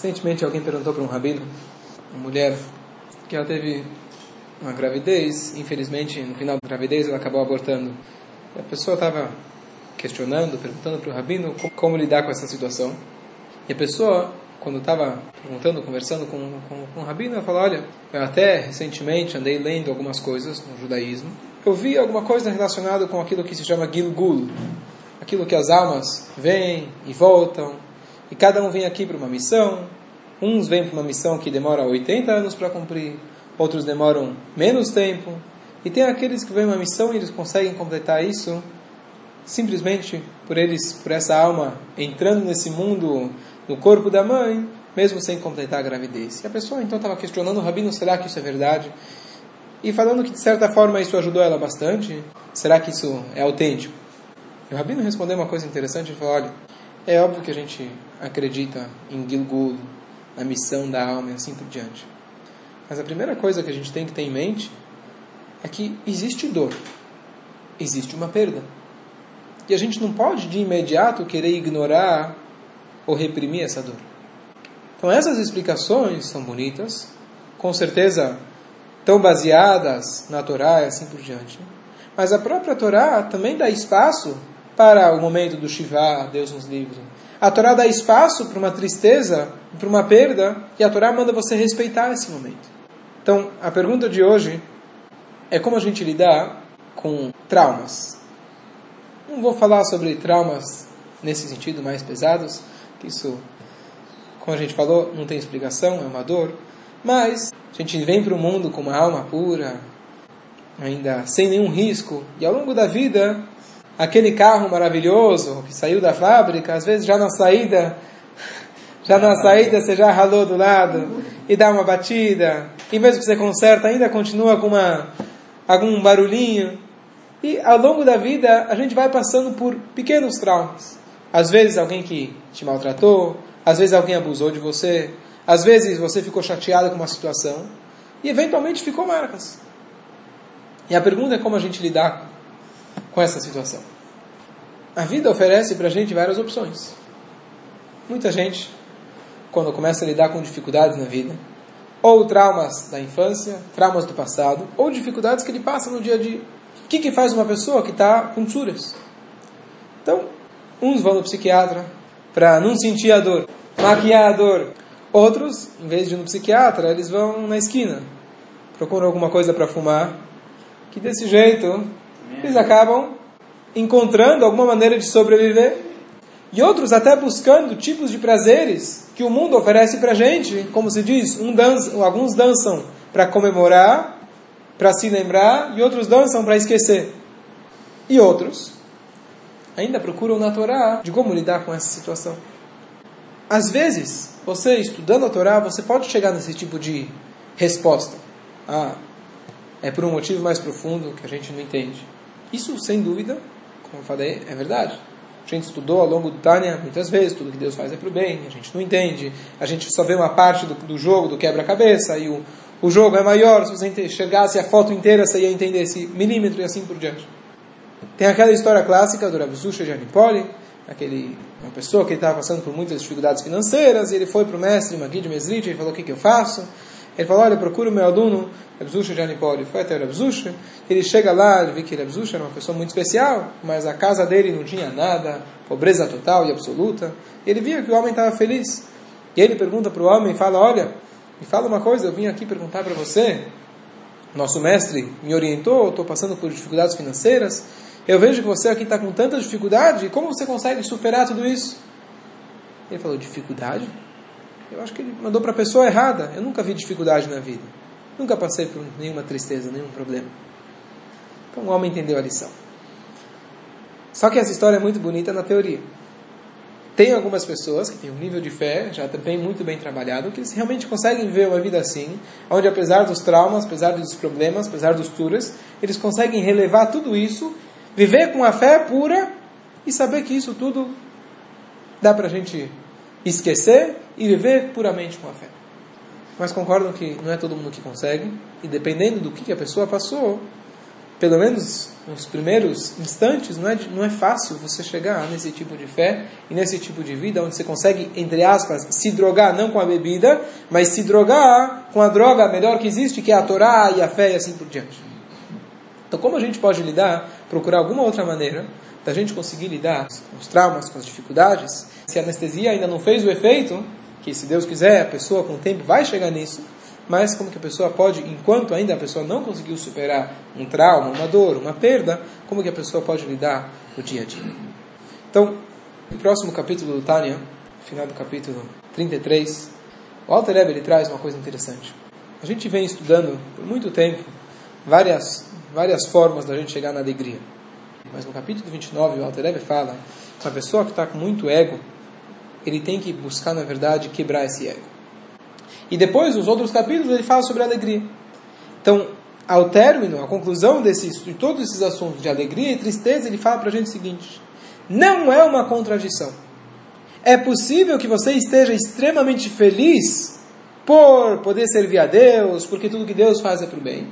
Recentemente alguém perguntou para um rabino, uma mulher, que ela teve uma gravidez, infelizmente no final da gravidez ela acabou abortando. E a pessoa estava questionando, perguntando para o rabino como, como, lidar com essa situação. E a pessoa, quando estava perguntando, conversando com, com, com o rabino, ela falou: Olha, eu até recentemente andei lendo algumas coisas no judaísmo. Eu vi alguma coisa relacionada com aquilo que se chama Gilgul, aquilo que as almas vêm e voltam e cada um vem aqui para uma missão. Uns vêm para uma missão que demora 80 anos para cumprir, outros demoram menos tempo. E tem aqueles que vêm uma missão e eles conseguem completar isso simplesmente por eles, por essa alma entrando nesse mundo, no corpo da mãe, mesmo sem completar a gravidez. E a pessoa então estava questionando o rabino, será que isso é verdade? E falando que de certa forma isso ajudou ela bastante, será que isso é autêntico? E o rabino respondeu uma coisa interessante, ele falou, olha, é óbvio que a gente acredita em Gilgul, na missão da alma e assim por diante. Mas a primeira coisa que a gente tem que ter em mente é que existe dor, existe uma perda. E a gente não pode de imediato querer ignorar ou reprimir essa dor. Então essas explicações são bonitas, com certeza tão baseadas na Torá e assim por diante. Mas a própria Torá também dá espaço para o momento do Shiva, Deus nos livre. A Torá dá espaço para uma tristeza, para uma perda, e a Torá manda você respeitar esse momento. Então, a pergunta de hoje é como a gente lidar com traumas. Não vou falar sobre traumas nesse sentido mais pesados, que isso, como a gente falou, não tem explicação, é uma dor. Mas a gente vem para o mundo com uma alma pura, ainda sem nenhum risco, e ao longo da vida aquele carro maravilhoso que saiu da fábrica, às vezes já na saída, já na saída você já ralou do lado e dá uma batida, e mesmo que você conserta, ainda continua com uma, algum barulhinho. E ao longo da vida a gente vai passando por pequenos traumas. Às vezes alguém que te maltratou, às vezes alguém abusou de você, às vezes você ficou chateado com uma situação e eventualmente ficou marcas. E a pergunta é como a gente lidar com essa situação. A vida oferece para a gente várias opções. Muita gente, quando começa a lidar com dificuldades na vida, ou traumas da infância, traumas do passado, ou dificuldades que ele passa no dia a dia. O que, que faz uma pessoa que está com tsuras? Então, uns vão no psiquiatra para não sentir a dor, maquiar a dor. Outros, em vez de ir no psiquiatra, eles vão na esquina, procuram alguma coisa para fumar, que desse jeito eles acabam encontrando alguma maneira de sobreviver. E outros até buscando tipos de prazeres que o mundo oferece para a gente. Como se diz, um dança, alguns dançam para comemorar, para se lembrar, e outros dançam para esquecer. E outros ainda procuram na Torá de como lidar com essa situação. Às vezes, você estudando a Torá, você pode chegar nesse tipo de resposta. Ah, é por um motivo mais profundo que a gente não entende. Isso, sem dúvida, como eu falei, é verdade. A gente estudou ao longo do Tânia muitas vezes, tudo que Deus faz é para o bem, a gente não entende, a gente só vê uma parte do, do jogo, do quebra-cabeça, e o, o jogo é maior, se você enxergasse a foto inteira, você ia entender esse milímetro e assim por diante. Tem aquela história clássica do Rav Zusha de Anipoli, aquele, uma pessoa que estava passando por muitas dificuldades financeiras, e ele foi para o mestre Magid Mesrit, e falou, o que, que eu faço? Ele falou, olha, procura o meu aluno, Rebzusha de Anipoli. Foi até Rebzusha, ele chega lá, ele vê que Rebzusha era uma pessoa muito especial, mas a casa dele não tinha nada, pobreza total e absoluta. Ele via que o homem estava feliz. E ele pergunta para o homem, fala, olha, me fala uma coisa, eu vim aqui perguntar para você, nosso mestre me orientou, estou passando por dificuldades financeiras, eu vejo que você aqui está com tanta dificuldade, como você consegue superar tudo isso? Ele falou, dificuldade? Eu acho que ele mandou para a pessoa errada. Eu nunca vi dificuldade na vida. Nunca passei por nenhuma tristeza, nenhum problema. Então o homem entendeu a lição. Só que essa história é muito bonita na teoria. Tem algumas pessoas que têm um nível de fé já também muito bem trabalhado, que eles realmente conseguem ver uma vida assim, onde apesar dos traumas, apesar dos problemas, apesar dos turas, eles conseguem relevar tudo isso, viver com a fé pura e saber que isso tudo dá para a gente esquecer e viver puramente com a fé. Mas concordam que não é todo mundo que consegue, e dependendo do que a pessoa passou, pelo menos nos primeiros instantes, não é, não é fácil você chegar nesse tipo de fé e nesse tipo de vida, onde você consegue, entre aspas, se drogar não com a bebida, mas se drogar com a droga melhor que existe, que é a Torá e a fé e assim por diante. Então, como a gente pode lidar, procurar alguma outra maneira da gente conseguir lidar com os traumas, com as dificuldades? Se a anestesia ainda não fez o efeito, que se Deus quiser, a pessoa com o tempo vai chegar nisso, mas como que a pessoa pode, enquanto ainda a pessoa não conseguiu superar um trauma, uma dor, uma perda, como que a pessoa pode lidar no dia a dia? Então, no próximo capítulo do Tânia, final do capítulo 33, o Alter Rebbe, ele traz uma coisa interessante. A gente vem estudando por muito tempo várias, várias formas da gente chegar na alegria. Mas no capítulo 29, o Alter Rebbe fala que uma pessoa que está com muito ego, ele tem que buscar, na verdade, quebrar esse ego. E depois, nos outros capítulos, ele fala sobre alegria. Então, ao término, a conclusão desses, de todos esses assuntos de alegria e tristeza, ele fala para a gente o seguinte: não é uma contradição. É possível que você esteja extremamente feliz por poder servir a Deus, porque tudo que Deus faz é para o bem.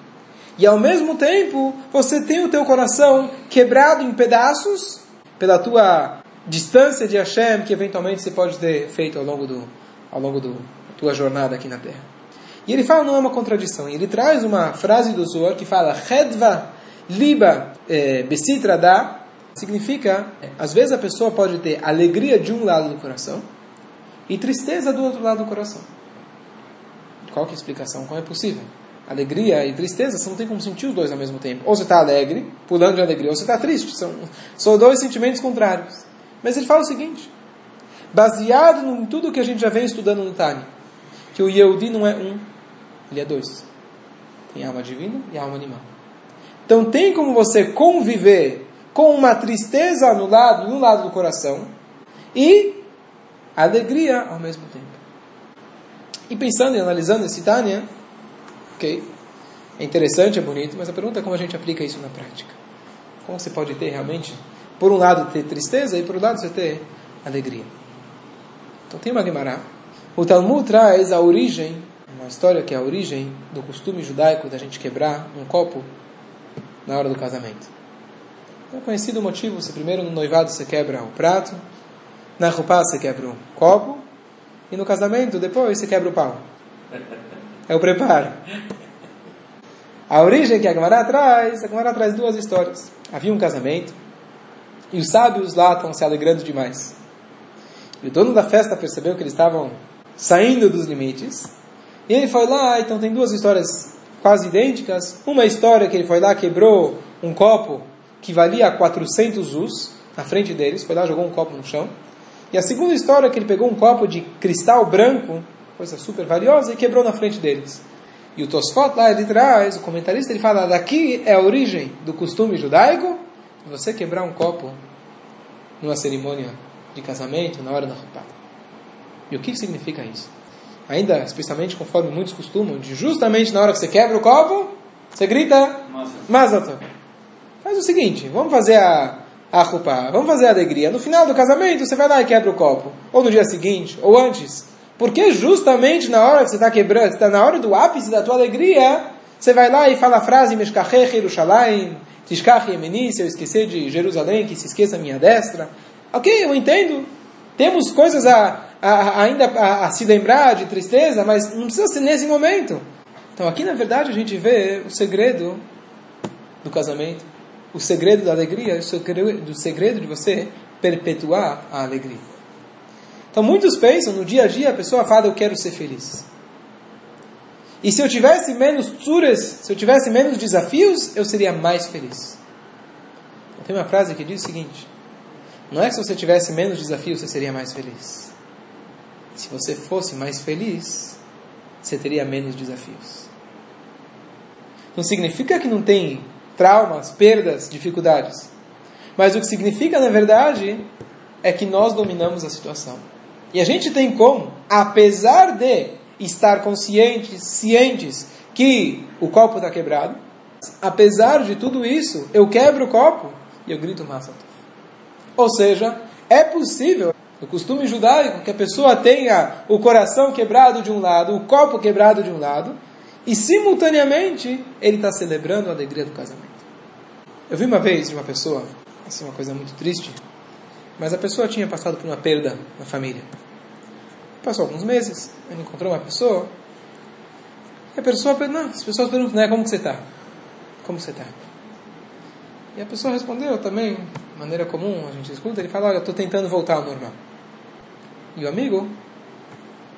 E ao mesmo tempo, você tem o teu coração quebrado em pedaços pela tua distância de Hashem, que eventualmente você pode ter feito ao longo do, ao longo do, tua jornada aqui na Terra. E ele fala, não é uma contradição, ele traz uma frase do Zohar que fala, Hedva liba eh, besitra da, significa, às vezes a pessoa pode ter alegria de um lado do coração e tristeza do outro lado do coração. Qual que é a explicação? Como é possível? Alegria e tristeza, você não tem como sentir os dois ao mesmo tempo. Ou você está alegre, pulando de alegria, ou você está triste. São, são dois sentimentos contrários. Mas ele fala o seguinte, baseado em tudo que a gente já vem estudando no Tânia, que o Yehudi não é um, ele é dois. Tem alma divina e alma animal. Então tem como você conviver com uma tristeza no lado, no lado do coração e alegria ao mesmo tempo. E pensando e analisando esse Tânia, ok, é interessante, é bonito, mas a pergunta é como a gente aplica isso na prática. Como você pode ter realmente, por um lado, ter tristeza e por outro lado, você ter alegria. Então tem uma Gemara o Talmud traz a origem, uma história que é a origem do costume judaico da gente quebrar um copo na hora do casamento. É conhecido o motivo, você primeiro no noivado você quebra o prato, na roupa você quebra o copo, e no casamento depois você quebra o pau. É o preparo. A origem que a Gemara traz, a Gemara traz duas histórias. Havia um casamento, e os sábios lá estão se alegrando demais. E o dono da festa percebeu que eles estavam saindo dos limites. E ele foi lá, então tem duas histórias quase idênticas. Uma história que ele foi lá, quebrou um copo que valia 400 us na frente deles, foi lá, jogou um copo no chão. E a segunda história é que ele pegou um copo de cristal branco, coisa super valiosa, e quebrou na frente deles. E o Tosfot lá ele traz, o comentarista, ele fala, daqui é a origem do costume judaico, você quebrar um copo numa cerimônia de casamento, na hora da roupa. E o que significa isso? Ainda, especialmente conforme muitos costumam, de justamente na hora que você quebra o copo, você grita Mazatov. Faz o seguinte, vamos fazer a, a roupa, vamos fazer a alegria. No final do casamento, você vai lá e quebra o copo. Ou no dia seguinte, ou antes. Porque justamente na hora que você está quebrando, está na hora do ápice da tua alegria, você vai lá e fala a frase Meshkachech Yerushalayim, Tishkach Yemeni, se eu esquecer de Jerusalém, que se esqueça a minha destra. Ok, eu entendo. Temos coisas a, a, ainda a, a, se lembrar de tristeza, mas não precisa ser nesse momento. Então aqui na verdade a gente vê o segredo do casamento, o segredo da alegria, o segredo, do segredo de você perpetuar a alegria. Então muitos pensam no dia a dia a pessoa fala eu quero ser feliz. E se eu tivesse menos tsuras, se eu tivesse menos desafios, eu seria mais feliz. Tem uma frase que diz o seguinte: Não é que se você tivesse menos desafios você seria mais feliz se você fosse mais feliz, você teria menos desafios. Não significa que não tem traumas, perdas, dificuldades. Mas o que significa, na verdade, é que nós dominamos a situação. E a gente tem como, apesar de estar conscientes, cientes que o copo está quebrado, apesar de tudo isso, eu quebro o copo e eu grito massa. Ou seja, é possível no costume judaico, que a pessoa tenha o coração quebrado de um lado, o copo quebrado de um lado, e simultaneamente ele está celebrando a alegria do casamento. Eu vi uma vez de uma pessoa, assim, uma coisa muito triste, mas a pessoa tinha passado por uma perda na família. Passou alguns meses, ele encontrou uma pessoa, e a pessoa, não, as pessoas perguntam, né, como que você está? Como você está? E a pessoa respondeu também, de maneira comum, a gente escuta, ele fala, olha, estou tentando voltar ao normal. E o amigo,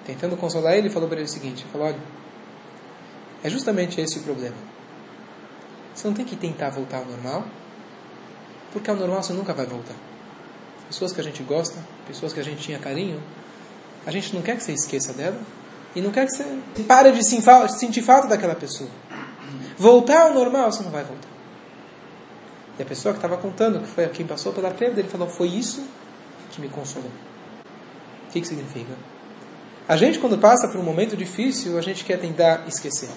tentando consolar ele, falou para ele o seguinte, falou, olha, é justamente esse o problema. Você não tem que tentar voltar ao normal, porque ao normal você nunca vai voltar. Pessoas que a gente gosta, pessoas que a gente tinha carinho, a gente não quer que você esqueça dela e não quer que você pare de sentir falta daquela pessoa. Voltar ao normal, você não vai voltar. E a pessoa que estava contando, que foi quem passou pela perda, ele falou: Foi isso que me consolou. O que, que significa? A gente, quando passa por um momento difícil, a gente quer tentar esquecer.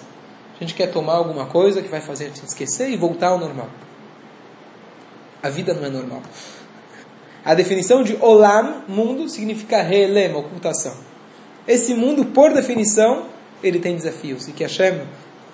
A gente quer tomar alguma coisa que vai fazer a gente esquecer e voltar ao normal. A vida não é normal. A definição de olam, mundo, significa relema, ocultação. Esse mundo, por definição, ele tem desafios. E que Hashem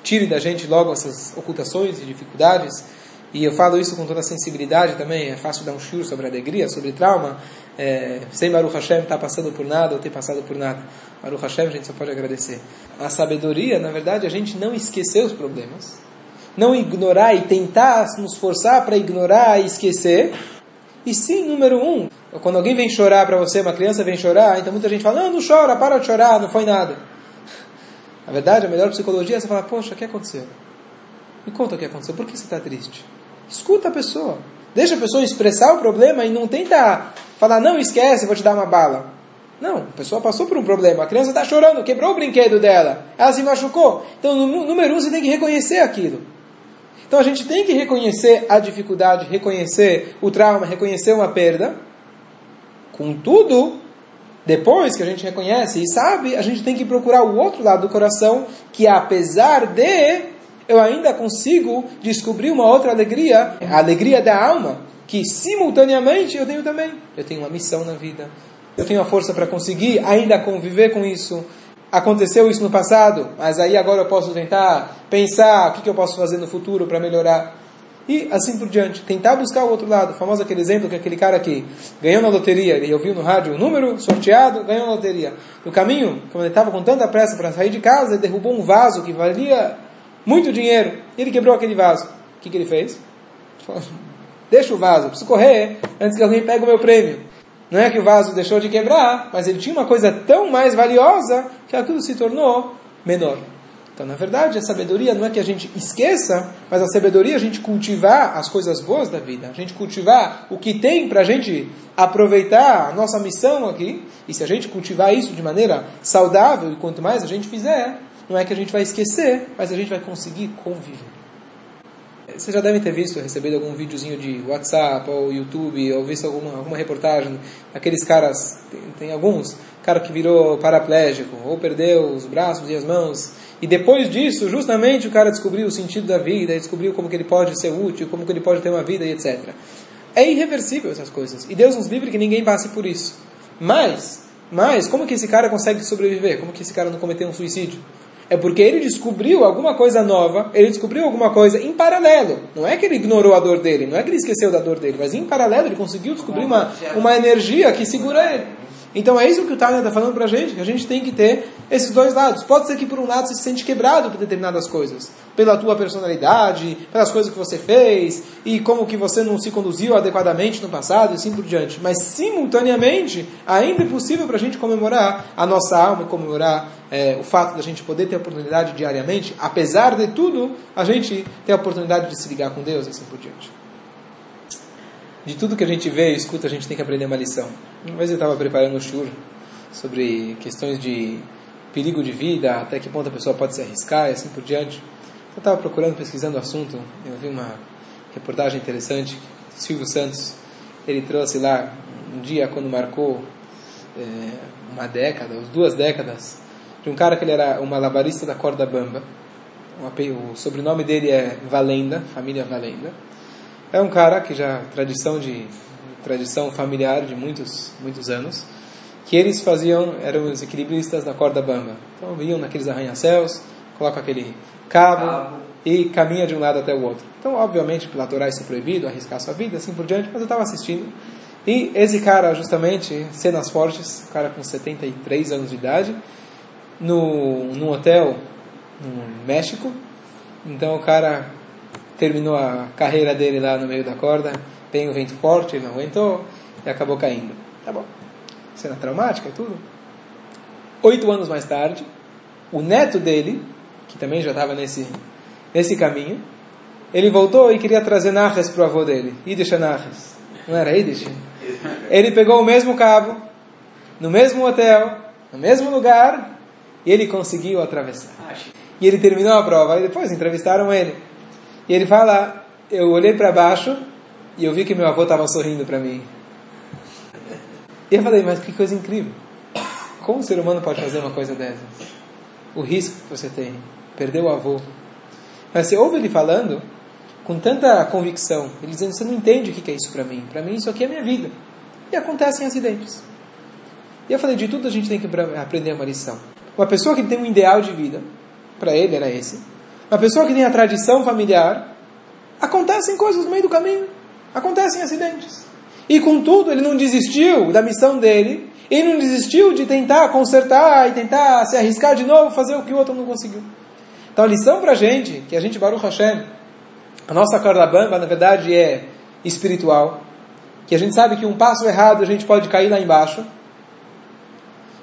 tire da gente logo essas ocultações e dificuldades e eu falo isso com toda a sensibilidade também, é fácil dar um shur sobre alegria, sobre trauma, é, sem Baruch Hashem estar tá passando por nada ou ter passado por nada. Baruch Hashem a gente só pode agradecer. A sabedoria, na verdade, a gente não esquecer os problemas, não ignorar e tentar nos forçar para ignorar e esquecer, e sim, número um, quando alguém vem chorar para você, uma criança vem chorar, então muita gente fala, não, não chora, para de chorar, não foi nada. Na verdade, a melhor psicologia é você falar, poxa, o que aconteceu? Me conta o que aconteceu, por que você está triste? Escuta a pessoa. Deixa a pessoa expressar o problema e não tenta falar, não, esquece, vou te dar uma bala. Não, a pessoa passou por um problema. A criança está chorando, quebrou o brinquedo dela. Ela se machucou. Então, número um, você tem que reconhecer aquilo. Então, a gente tem que reconhecer a dificuldade, reconhecer o trauma, reconhecer uma perda. Contudo, depois que a gente reconhece e sabe, a gente tem que procurar o outro lado do coração, que apesar de eu ainda consigo descobrir uma outra alegria, a alegria da alma, que simultaneamente eu tenho também. Eu tenho uma missão na vida. Eu tenho a força para conseguir ainda conviver com isso. Aconteceu isso no passado, mas aí agora eu posso tentar pensar o que, que eu posso fazer no futuro para melhorar. E assim por diante. Tentar buscar o outro lado. O famoso aquele exemplo que aquele cara que ganhou na loteria, ele ouviu no rádio o número sorteado, ganhou na loteria. No caminho, quando ele estava com tanta pressa para sair de casa, ele derrubou um vaso que valia muito dinheiro, e ele quebrou aquele vaso. O que, que ele fez? Deixa o vaso, preciso correr antes que alguém pegue o meu prêmio. Não é que o vaso deixou de quebrar, mas ele tinha uma coisa tão mais valiosa que aquilo se tornou menor. Então, na verdade, a sabedoria não é que a gente esqueça, mas a sabedoria é a gente cultivar as coisas boas da vida, a gente cultivar o que tem para a gente aproveitar a nossa missão aqui. E se a gente cultivar isso de maneira saudável, e quanto mais a gente fizer, não é que a gente vai esquecer, mas a gente vai conseguir conviver. Vocês já devem ter visto, recebido algum videozinho de WhatsApp ou YouTube, ou visto alguma, alguma reportagem daqueles caras, tem, tem alguns, cara que virou paraplégico, ou perdeu os braços e as mãos, e depois disso, justamente o cara descobriu o sentido da vida, descobriu como que ele pode ser útil, como que ele pode ter uma vida e etc. É irreversível essas coisas. E Deus nos livre que ninguém passe por isso. Mas, mas, como que esse cara consegue sobreviver? Como que esse cara não cometeu um suicídio? É porque ele descobriu alguma coisa nova, ele descobriu alguma coisa em paralelo. Não é que ele ignorou a dor dele, não é que ele esqueceu da dor dele, mas em paralelo ele conseguiu descobrir uma, uma energia que segura ele. Então é isso que o Tânia está falando para a gente, que a gente tem que ter esses dois lados. Pode ser que por um lado você se sente quebrado por determinadas coisas, pela tua personalidade, pelas coisas que você fez, e como que você não se conduziu adequadamente no passado, e assim por diante. Mas simultaneamente, ainda é possível para a gente comemorar a nossa alma e comemorar é, o fato da gente poder ter a oportunidade diariamente, apesar de tudo, a gente ter a oportunidade de se ligar com Deus e assim por diante de tudo que a gente vê e escuta, a gente tem que aprender uma lição. Uma vez eu estava preparando um shur sobre questões de perigo de vida, até que ponto a pessoa pode se arriscar e assim por diante. Eu estava procurando, pesquisando o assunto, eu vi uma reportagem interessante, Silvio Santos, ele trouxe lá um dia quando marcou é, uma década, ou duas décadas, de um cara que ele era um malabarista da corda bamba. O sobrenome dele é Valenda, família Valenda. É um cara que já tradição de tradição familiar de muitos muitos anos, que eles faziam eram os equilibristas da corda bamba. Então vinham naqueles arranha-céus, colocam aquele cabo, cabo, e caminha de um lado até o outro. Então, obviamente, pela Torá isso é proibido, arriscar sua vida, assim por diante, mas eu estava assistindo. E esse cara, justamente, cenas fortes, um cara com 73 anos de idade, no, num hotel no México. Então o cara terminou a carreira dele lá no meio da corda, tem o vento forte, ele não aguentou e acabou caindo. Tá bom. Cena traumática e tudo. Oito anos mais tarde, o neto dele, que também já estava nesse, nesse caminho, ele voltou e queria trazer Narres para o avô dele. Yiddish Narres. Não era Yiddish? Ele pegou o mesmo cabo, no mesmo hotel, no mesmo lugar, e ele conseguiu atravessar. E ele terminou a prova, e depois entrevistaram ele. E ele fala: Eu olhei para baixo e eu vi que meu avô estava sorrindo para mim. E eu falei: Mas que coisa incrível. Como um ser humano pode fazer uma coisa dessas? O risco que você tem, perder o avô. Mas você ouve ele falando com tanta convicção, ele dizendo: Você não entende o que é isso para mim. Para mim, isso aqui é minha vida. E acontecem acidentes. E eu falei: De tudo a gente tem que aprender uma lição. Uma pessoa que tem um ideal de vida, para ele era esse. Uma pessoa que tem a tradição familiar, acontecem coisas no meio do caminho, acontecem acidentes. E contudo, ele não desistiu da missão dele, ele não desistiu de tentar consertar e tentar se arriscar de novo, fazer o que o outro não conseguiu. Então a lição para a gente, que a gente, Baruch Hashem, a nossa corda bamba, na verdade, é espiritual, que a gente sabe que um passo errado a gente pode cair lá embaixo.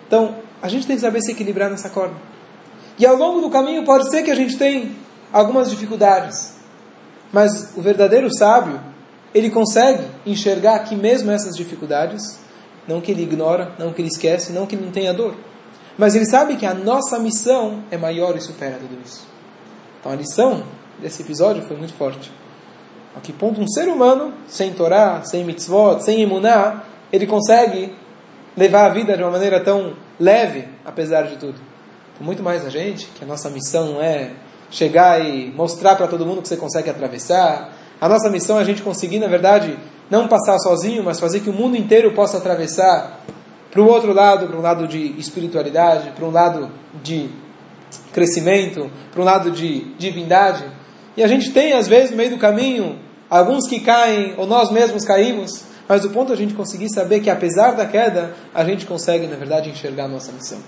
Então, a gente tem que saber se equilibrar nessa corda. E ao longo do caminho pode ser que a gente tenha algumas dificuldades. Mas o verdadeiro sábio, ele consegue enxergar que mesmo essas dificuldades, não que ele ignora, não que ele esquece, não que ele não tenha dor, mas ele sabe que a nossa missão é maior e supera tudo isso. Então a lição desse episódio foi muito forte. A que ponto um ser humano, sem Torá, sem mitzvot, sem imuná, ele consegue levar a vida de uma maneira tão leve, apesar de tudo muito mais a gente, que a nossa missão não é chegar e mostrar para todo mundo que você consegue atravessar. A nossa missão é a gente conseguir, na verdade, não passar sozinho, mas fazer que o mundo inteiro possa atravessar para o outro lado, para um lado de espiritualidade, para um lado de crescimento, para um lado de divindade. E a gente tem, às vezes, no meio do caminho, alguns que caem, ou nós mesmos caímos, mas o ponto é a gente conseguir saber que, apesar da queda, a gente consegue, na verdade, enxergar a nossa missão.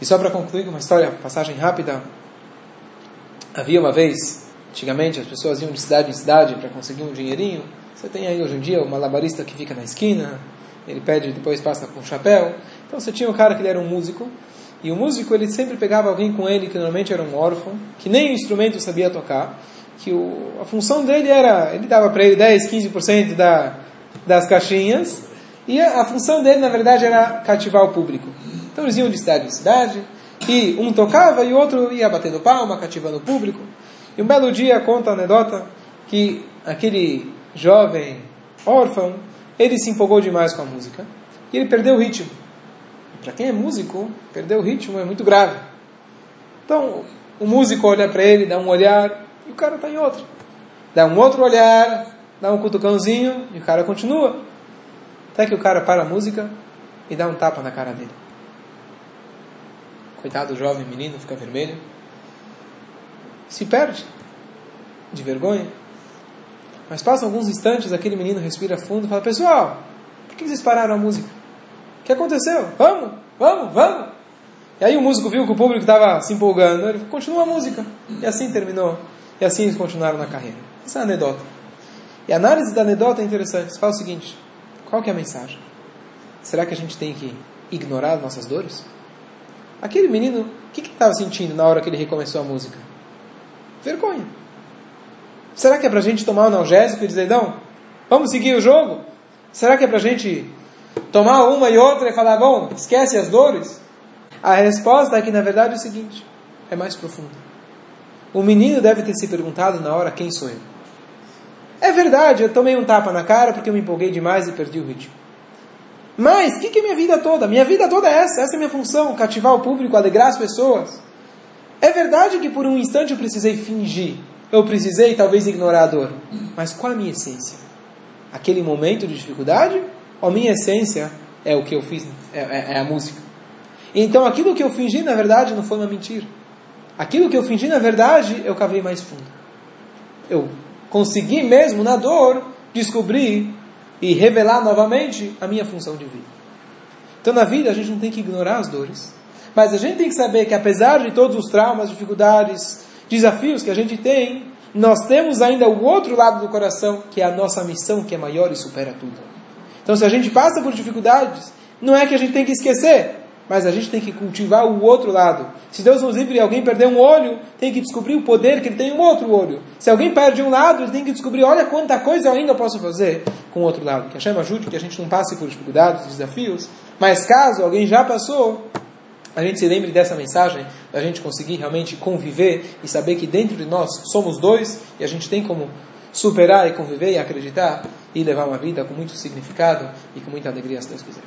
E só para concluir uma história, passagem rápida. Havia uma vez, antigamente, as pessoas iam de cidade em cidade para conseguir um dinheirinho. Você tem aí hoje em dia o malabarista que fica na esquina, ele pede depois passa com um chapéu. Então você tinha um cara que ele era um músico, e o músico ele sempre pegava alguém com ele que normalmente era um órfão, que nem o instrumento sabia tocar, que o, a função dele era, ele dava para ele 10, 15% da, das caixinhas, e a, a função dele na verdade era cativar o público. Então eles iam de cidade em cidade, e um tocava e o outro ia batendo palma, cativando o público. E um belo dia conta a anedota que aquele jovem órfão, ele se empolgou demais com a música e ele perdeu o ritmo. Para quem é músico, perder o ritmo é muito grave. Então, o músico olha para ele, dá um olhar e o cara está em outro. Dá um outro olhar, dá um cutucãozinho e o cara continua. Até que o cara para a música e dá um tapa na cara dele. Coitado do jovem menino, fica vermelho. Se perde de vergonha. Mas passam alguns instantes, aquele menino respira fundo e fala: Pessoal, por que vocês pararam a música? O que aconteceu? Vamos, vamos, vamos. E aí o músico viu que o público estava se empolgando, ele continua a música. E assim terminou. E assim eles continuaram na carreira. Essa é a anedota. E a análise da anedota é interessante. Você fala o seguinte: qual que é a mensagem? Será que a gente tem que ignorar nossas dores? Aquele menino, o que ele estava sentindo na hora que ele recomeçou a música? Vergonha. Será que é para a gente tomar um analgésico e dizer, não, vamos seguir o jogo? Será que é para a gente tomar uma e outra e falar, bom, esquece as dores? A resposta é que, na verdade, é o seguinte, é mais profunda. O menino deve ter se perguntado na hora, quem sou eu? É verdade, eu tomei um tapa na cara porque eu me empolguei demais e perdi o ritmo. Mas, o que, que é minha vida toda? Minha vida toda é essa, essa é minha função, cativar o público, alegrar as pessoas. É verdade que por um instante eu precisei fingir, eu precisei talvez ignorar a dor. Mas qual a minha essência? Aquele momento de dificuldade? Ou a minha essência é o que eu fiz, é, é, é a música? Então aquilo que eu fingi, na verdade, não foi uma mentira. aquilo que eu fingi na verdade, eu cavei mais fundo. Eu consegui mesmo, na dor, descobrir e revelar novamente a minha função de vida. Então, na vida, a gente não tem que ignorar as dores, mas a gente tem que saber que, apesar de todos os traumas, dificuldades, desafios que a gente tem, nós temos ainda o outro lado do coração, que é a nossa missão, que é maior e supera tudo. Então, se a gente passa por dificuldades, não é que a gente tem que esquecer, mas a gente tem que cultivar o outro lado. Se Deus nos livre e alguém perder um olho, tem que descobrir o poder que ele tem um outro olho. Se alguém perde um lado, ele tem que descobrir, olha quanta coisa eu ainda posso fazer com o outro lado. Que a Shem ajude que a gente não passe por dificuldades, desafios, mas caso alguém já passou, a gente se lembre dessa mensagem, a gente conseguir realmente conviver e saber que dentro de nós somos dois e a gente tem como superar e conviver e acreditar e levar uma vida com muito significado e com muita alegria, se Deus quiser.